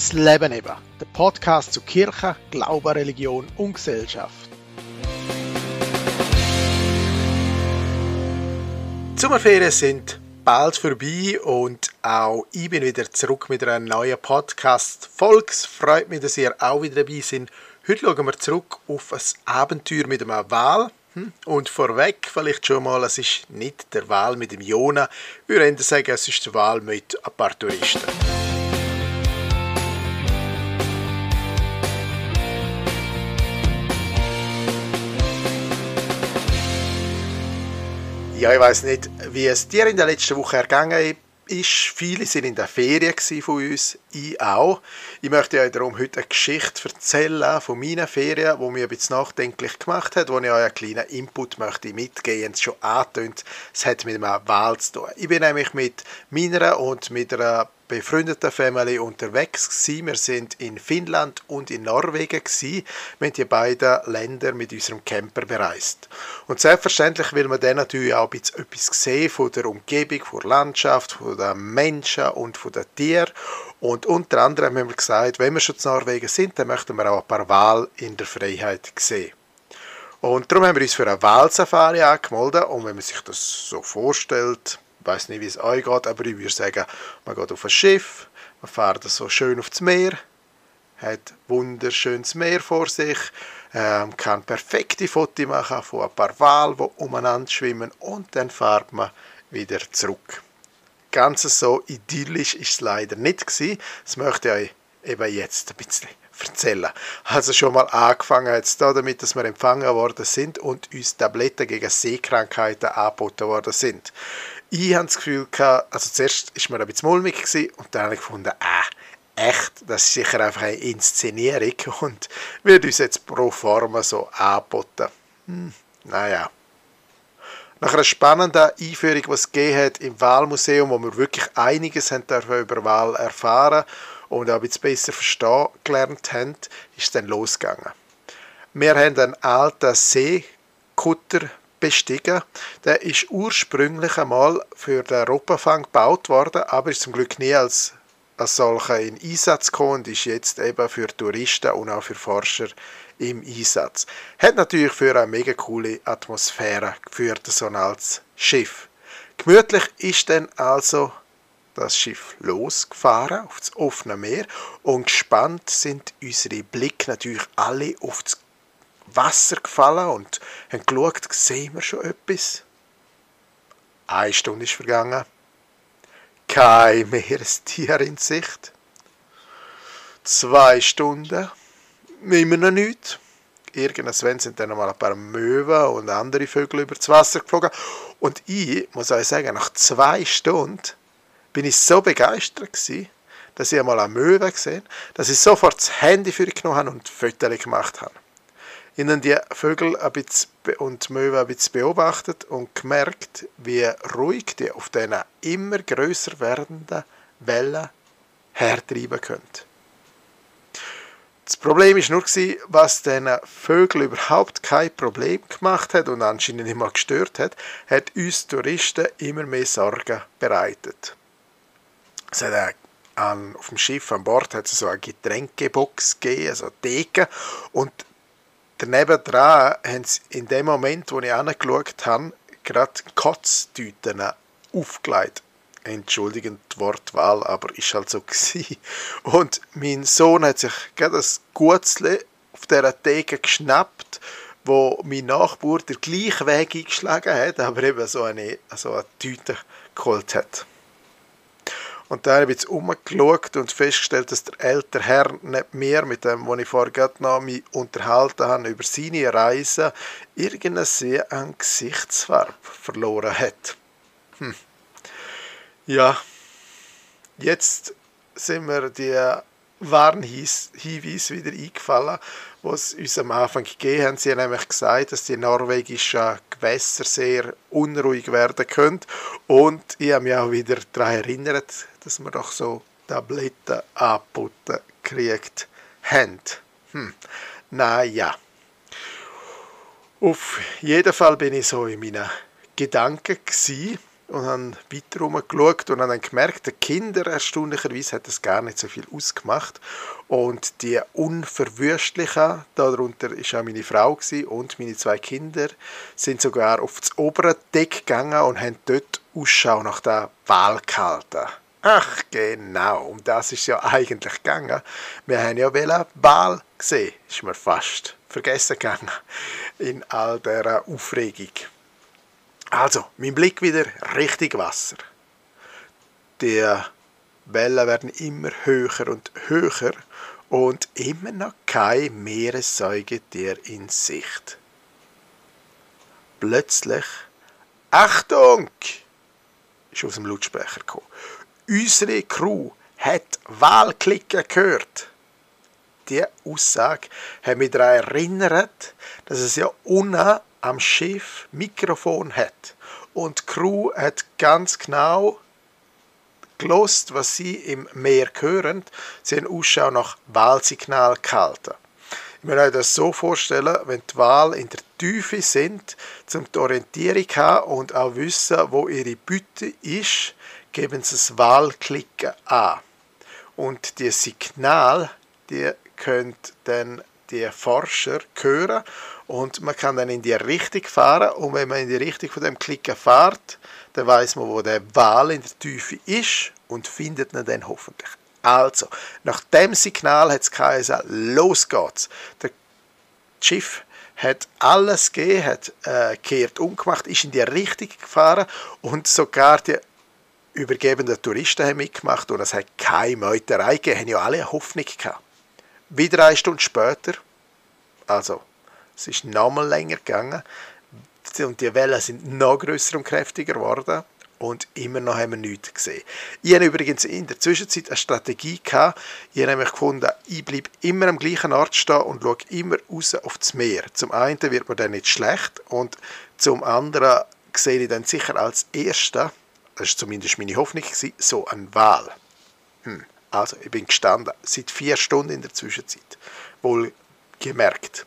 Das Leben eben, der Podcast zu Kirche, Glaube, Religion und Gesellschaft. Die Sommerferien sind bald vorbei und auch ich bin wieder zurück mit einer neuen Podcast-Folge. Es freut mich, dass ihr auch wieder dabei seid. Heute schauen wir zurück auf ein Abenteuer mit einem Wal. Hm? Und vorweg vielleicht schon mal, es ist nicht der Wahl mit dem Jona. Wir würden sagen, es ist der Wahl mit ein paar Touristen. Ja, ich weiß nicht, wie es dir in der letzten Woche ergangen ist. Viele sind in der Ferien von uns, ich auch. Ich möchte euch darum heute eine Geschichte erzählen von meinen Ferien, die mich ein bisschen nachdenklich gemacht hat, wo ich euch einen kleinen Input möchte mitgeben. Es schon angetönt, es hat mit einem Wahl zu tun. Ich bin nämlich mit meiner und mit einer befreundeten Family unterwegs gewesen. Wir sind in Finnland und in Norwegen gewesen. Wir die beiden Länder mit unserem Camper bereist. Und selbstverständlich will man dann natürlich auch ein etwas sehen von der Umgebung, von der Landschaft, von den Menschen und von den Tieren. Und unter anderem haben wir gesagt, wenn wir schon in Norwegen sind, dann möchten wir auch ein paar Wale in der Freiheit sehen. Und darum haben wir uns für eine Walsafari angemeldet. Und wenn man sich das so vorstellt, weiß nicht, wie es euch geht, aber ich würde sagen, man geht auf ein Schiff, man fährt so schön aufs Meer, hat wunderschönes Meer vor sich, ähm, kann perfekte Fotos machen von ein paar Walen, die umeinander schwimmen und dann fährt man wieder zurück. Ganz so idyllisch ist es leider nicht gewesen. Das möchte ich euch eben jetzt ein bisschen erzählen. Also schon mal angefangen jetzt da damit, dass wir empfangen worden sind und uns Tabletten gegen Seekrankheiten angeboten worden sind ich hatte das Gefühl, also zuerst war mir ein bisschen mulmig und dann habe ich gefunden, äh, echt, das ist sicher einfach eine Inszenierung und wird uns jetzt pro forma so angeboten. Hm, naja. Nach einer spannenden Einführung, die es hat im Wahlmuseum, wo wir wirklich einiges haben über Wahl erfahren und auch ein bisschen besser verstehen gelernt haben, ist es dann losgegangen. Wir haben einen alten Seekutter bestiegen. Der ist ursprünglich einmal für den Europafang gebaut worden, aber ist zum Glück nie als, als solcher in Einsatz gekommen und ist jetzt eben für Touristen und auch für Forscher im Einsatz. Hat natürlich für eine mega coole Atmosphäre geführt, so ein altes Schiff. Gemütlich ist dann also das Schiff losgefahren auf das offene Meer und gespannt sind unsere Blicke natürlich alle auf das Wasser gefallen und haben geschaut, sehen wir schon etwas? Eine Stunde ist vergangen. Kein Meerestier in Sicht. Zwei Stunden. Immer noch nichts. Irgendwann sind dann mal ein paar Möwen und andere Vögel über das Wasser geflogen. Und ich muss euch sagen, nach zwei Stunden bin ich so begeistert gewesen, dass ich einmal eine Möwe gesehen dass ich sofort das Handy für genommen habe und Fotos gemacht habe. Ich habe die Vögel ein bisschen und die Möwen ein bisschen beobachtet und gemerkt, wie ruhig die auf diesen immer größer werdenden Wellen hertreiben können. Das Problem war nur, was diesen Vögeln überhaupt kein Problem gemacht hat und anscheinend mal gestört hat, hat uns Touristen immer mehr Sorgen bereitet. Es hat auf dem Schiff an Bord hat es so eine Getränkebox gegeben, also eine Theke, und Daneben dran haben sie in dem Moment, wo ich angeschaut habe, gerade Kotztüten aufgelegt. Entschuldigend die Wortwahl, aber ist halt so gewesen. Und mein Sohn hat sich gerade das Gutzle auf dieser Theke geschnappt, wo mein Nachbar den gleichen Weg eingeschlagen hat, aber eben so eine, so eine Tüte geholt hat. Und dann habe ich jetzt umgeschaut und festgestellt, dass der ältere Herr nicht mehr mit dem, was ich vorher noch mich unterhalten habe, über seine Reise irgendeine sehr an Gesichtsfarbe verloren hat. Hm. Ja, jetzt sind mir die Warnhinweise wieder eingefallen, was uns am Anfang gegeben haben. Sie haben nämlich gesagt, dass die norwegischen Gewässer sehr unruhig werden können. Und ich habe mich auch wieder daran erinnert, dass wir doch so Tabletten angeboten gekriegt haben. Hm. Naja. Auf jeden Fall bin ich so in meinen Gedanken gewesen und haben weiter rumgeschaut und haben dann gemerkt, der Kinder erstaunlicherweise hat das gar nicht so viel ausgemacht und die Unverwüstlichen, darunter ist auch meine Frau und meine zwei Kinder, sind sogar auf das obere Deck gegangen und haben dort Ausschau nach der Wahl gehalten. Ach genau, um das ist ja eigentlich gegangen. Wir haben ja eine Wahl gesehen, ist mir fast vergessen gegangen in all dieser Aufregung. Also, mein Blick wieder Richtung Wasser. Die Wellen werden immer höher und höher und immer noch kein Meeressäugetier in Sicht. Plötzlich, Achtung! ist aus dem Lautsprecher gekommen. Unsere Crew hat Wahlklicken gehört. Die Aussage hat mich daran erinnert, dass es ja unten am Schiff Mikrofon hat. Und die Crew hat ganz genau gelost, was sie im Meer hören. Sie haben Ausschau nach Wahlsignal gehalten. Ich muss euch das so vorstellen, wenn die Wale in der Tiefe sind, um die Orientierung zu haben und auch wissen, wo ihre Bütte ist, geben sie das Wahlklicken an. Und die Signal, die könnt dann die Forscher hören und man kann dann in die Richtung fahren und wenn man in die Richtung von dem Klicken fährt, dann weiß man, wo der Wal in der Tiefe ist und findet ihn dann hoffentlich. Also, nach dem Signal hat es geheißen, los geht's. Das Schiff hat alles gegeben, hat äh, kehrt umgemacht, ist in die Richtung gefahren und sogar die übergebenden Touristen haben mitgemacht und es hat keine Meuterei gegeben, haben ja alle Hoffnung gehabt. Wieder eine Stunde später, also es ist nochmal länger gegangen und die Wellen sind noch größer und kräftiger geworden und immer noch haben wir nichts gesehen. Ich habe übrigens in der Zwischenzeit eine Strategie gehabt. Ich habe nämlich gefunden, ich bleibe immer am gleichen Ort stehen und schaue immer raus auf das Meer. Zum einen wird mir dann nicht schlecht und zum anderen sehe ich dann sicher als Erster, das ist zumindest meine Hoffnung, so einen Wal. Hm. Also, ich bin gestanden, seit vier Stunden in der Zwischenzeit. Wohl gemerkt.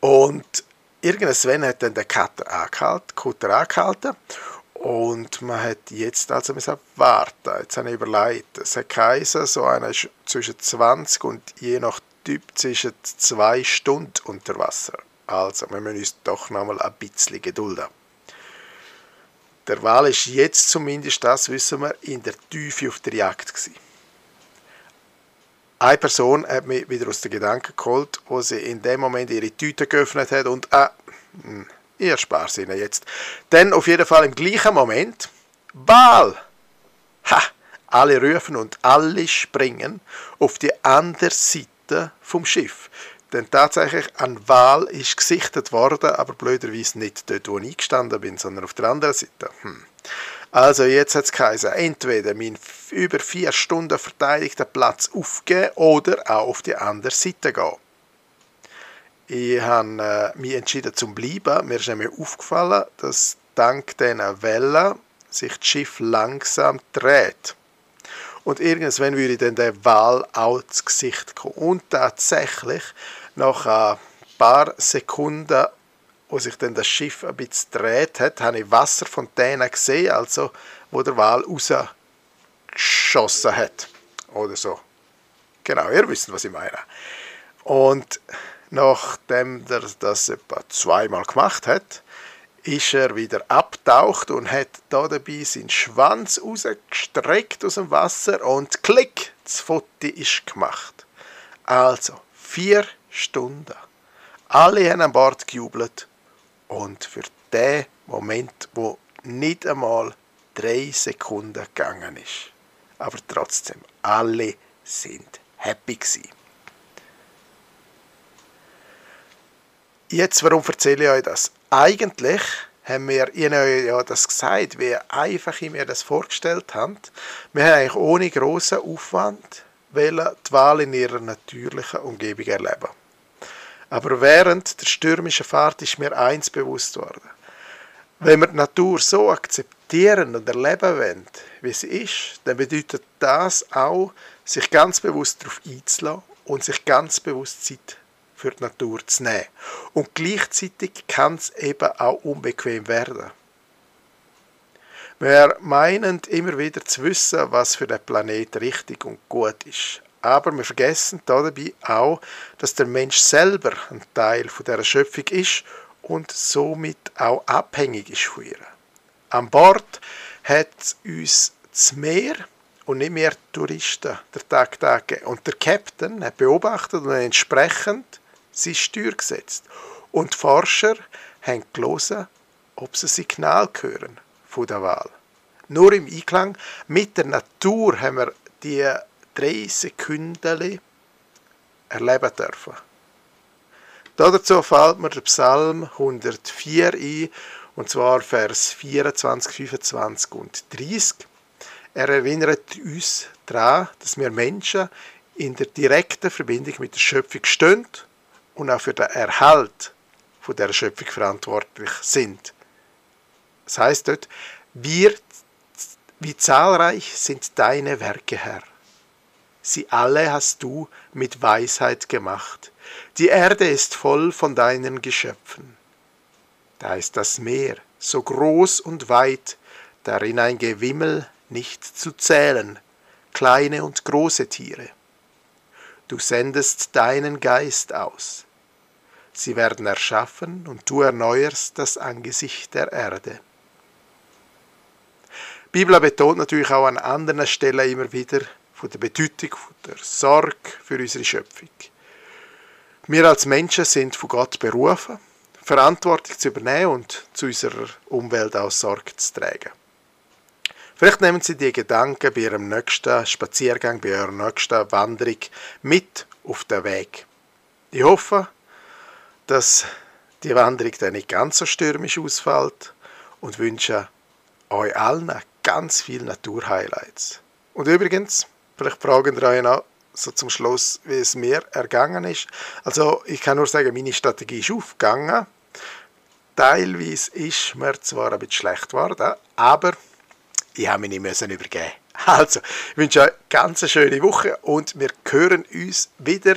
Und irgendwann hat dann der Cutter angehalten, Cutter angehalten und man hat jetzt also müssen warten. Jetzt habe ich überlegt, es hat geheißen, so einer ist zwischen 20 und je nach Typ zwischen zwei Stunden unter Wasser. Also, wir müssen uns doch noch mal ein bisschen gedulden. Der Wal ist jetzt zumindest, das wissen wir, in der Tiefe auf der Jagd gewesen. Eine Person hat mich wieder aus den Gedanken geholt, wo sie in dem Moment ihre Tüte geöffnet hat und ah, ich erspare sie ihnen jetzt. Dann auf jeden Fall im gleichen Moment Wal! Ha! Alle rufen und alle springen auf die andere Seite vom Schiff. Denn tatsächlich ein Wal ist gesichtet worden, aber blöderweise nicht dort, wo ich gestanden bin, sondern auf der anderen Seite. Hm. Also jetzt hat es geheißen, entweder meinen über vier Stunden verteidigten Platz aufgeben oder auch auf die andere Seite gehen. Ich habe äh, mich entschieden zum bleiben. Mir ist nämlich aufgefallen, dass dank diesen Wellen sich das Schiff langsam dreht. Und irgendwann würde dann der Wal auch ins Gesicht kommen. Und tatsächlich, nach ein paar Sekunden, wo sich dann das Schiff ein bisschen dreht hat, habe ich Wasserfontänen gesehen, also wo der Wal rausgeschossen hat. Oder so. Genau, ihr wisst, was ich meine. Und nachdem er das etwa zweimal gemacht hat, ist er wieder abtaucht und hat da dabei seinen Schwanz rausgestreckt aus dem Wasser und klick, das Foto ist gemacht. Also, vier Stunden. Alle haben an Bord gejubelt und für den Moment, wo nicht einmal drei Sekunden gegangen ist. Aber trotzdem, alle sind happy gewesen. Jetzt, warum erzähle ich euch das? Eigentlich haben wir Ihnen ja das gesagt, wie einfach ich mir das vorgestellt habe. Wir haben eigentlich ohne grossen Aufwand die Wahl in ihrer natürlichen Umgebung erleben. Aber während der stürmischen Fahrt ist mir eins bewusst worden. Wenn wir die Natur so akzeptieren und erleben wollen, wie sie ist, dann bedeutet das auch, sich ganz bewusst darauf einzulassen und sich ganz bewusst Zeit für die Natur zu nehmen. Und gleichzeitig kann es eben auch unbequem werden. Wir meinen immer wieder zu wissen, was für den Planet richtig und gut ist. Aber wir vergessen dabei auch, dass der Mensch selber ein Teil von der Schöpfung ist und somit auch abhängig ist von ihr. An Bord hat uns das Meer und nicht mehr Touristen der Tag gegeben. Und der Captain hat beobachtet und entsprechend sein Steuer gesetzt. Und die Forscher haben gelesen, ob sie Signal hören von der Wahl. Nur im Einklang mit der Natur haben wir die drei Sekunden erleben dürfen. Dazu fällt mir der Psalm 104 ein, und zwar Vers 24, 25 und 30. Er erinnert uns daran, dass wir Menschen in der direkten Verbindung mit der Schöpfung stehen und auch für den Erhalt von der Schöpfung verantwortlich sind. Das heißt dort, wir, wie zahlreich sind deine Werke, Herr. Sie alle hast du mit Weisheit gemacht. Die Erde ist voll von deinen Geschöpfen. Da ist das Meer, so groß und weit, darin ein Gewimmel nicht zu zählen, kleine und große Tiere. Du sendest deinen Geist aus. Sie werden erschaffen und du erneuerst das Angesicht der Erde. Die Bibel betont natürlich auch an anderen Stellen immer wieder von der Bedeutung, von der Sorge für unsere Schöpfung. Wir als Menschen sind von Gott berufen, Verantwortung zu übernehmen und zu unserer Umwelt auch Sorge zu tragen. Vielleicht nehmen Sie die Gedanken bei Ihrem nächsten Spaziergang, bei Ihrer nächsten Wanderung mit auf den Weg. Ich hoffe, dass die Wanderung dann nicht ganz so stürmisch ausfällt und wünsche euch allen ganz viele Naturhighlights. Und übrigens, vielleicht fragen ihr euch noch, so zum Schluss, wie es mir ergangen ist. Also ich kann nur sagen, meine Strategie ist aufgegangen. Teilweise ist mir zwar ein bisschen schlecht geworden, aber ich habe mich nicht müssen übergeben. Also, ich wünsche euch eine ganz schöne Woche und wir hören uns wieder,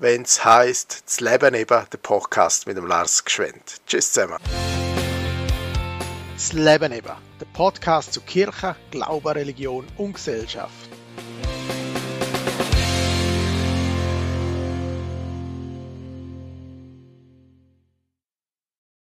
wenn es heisst, das Leben eben, der Podcast mit dem Lars Gschwend. Tschüss zusammen. Das Leben eben, der Podcast zu Kirche, Glaube, Religion und Gesellschaft.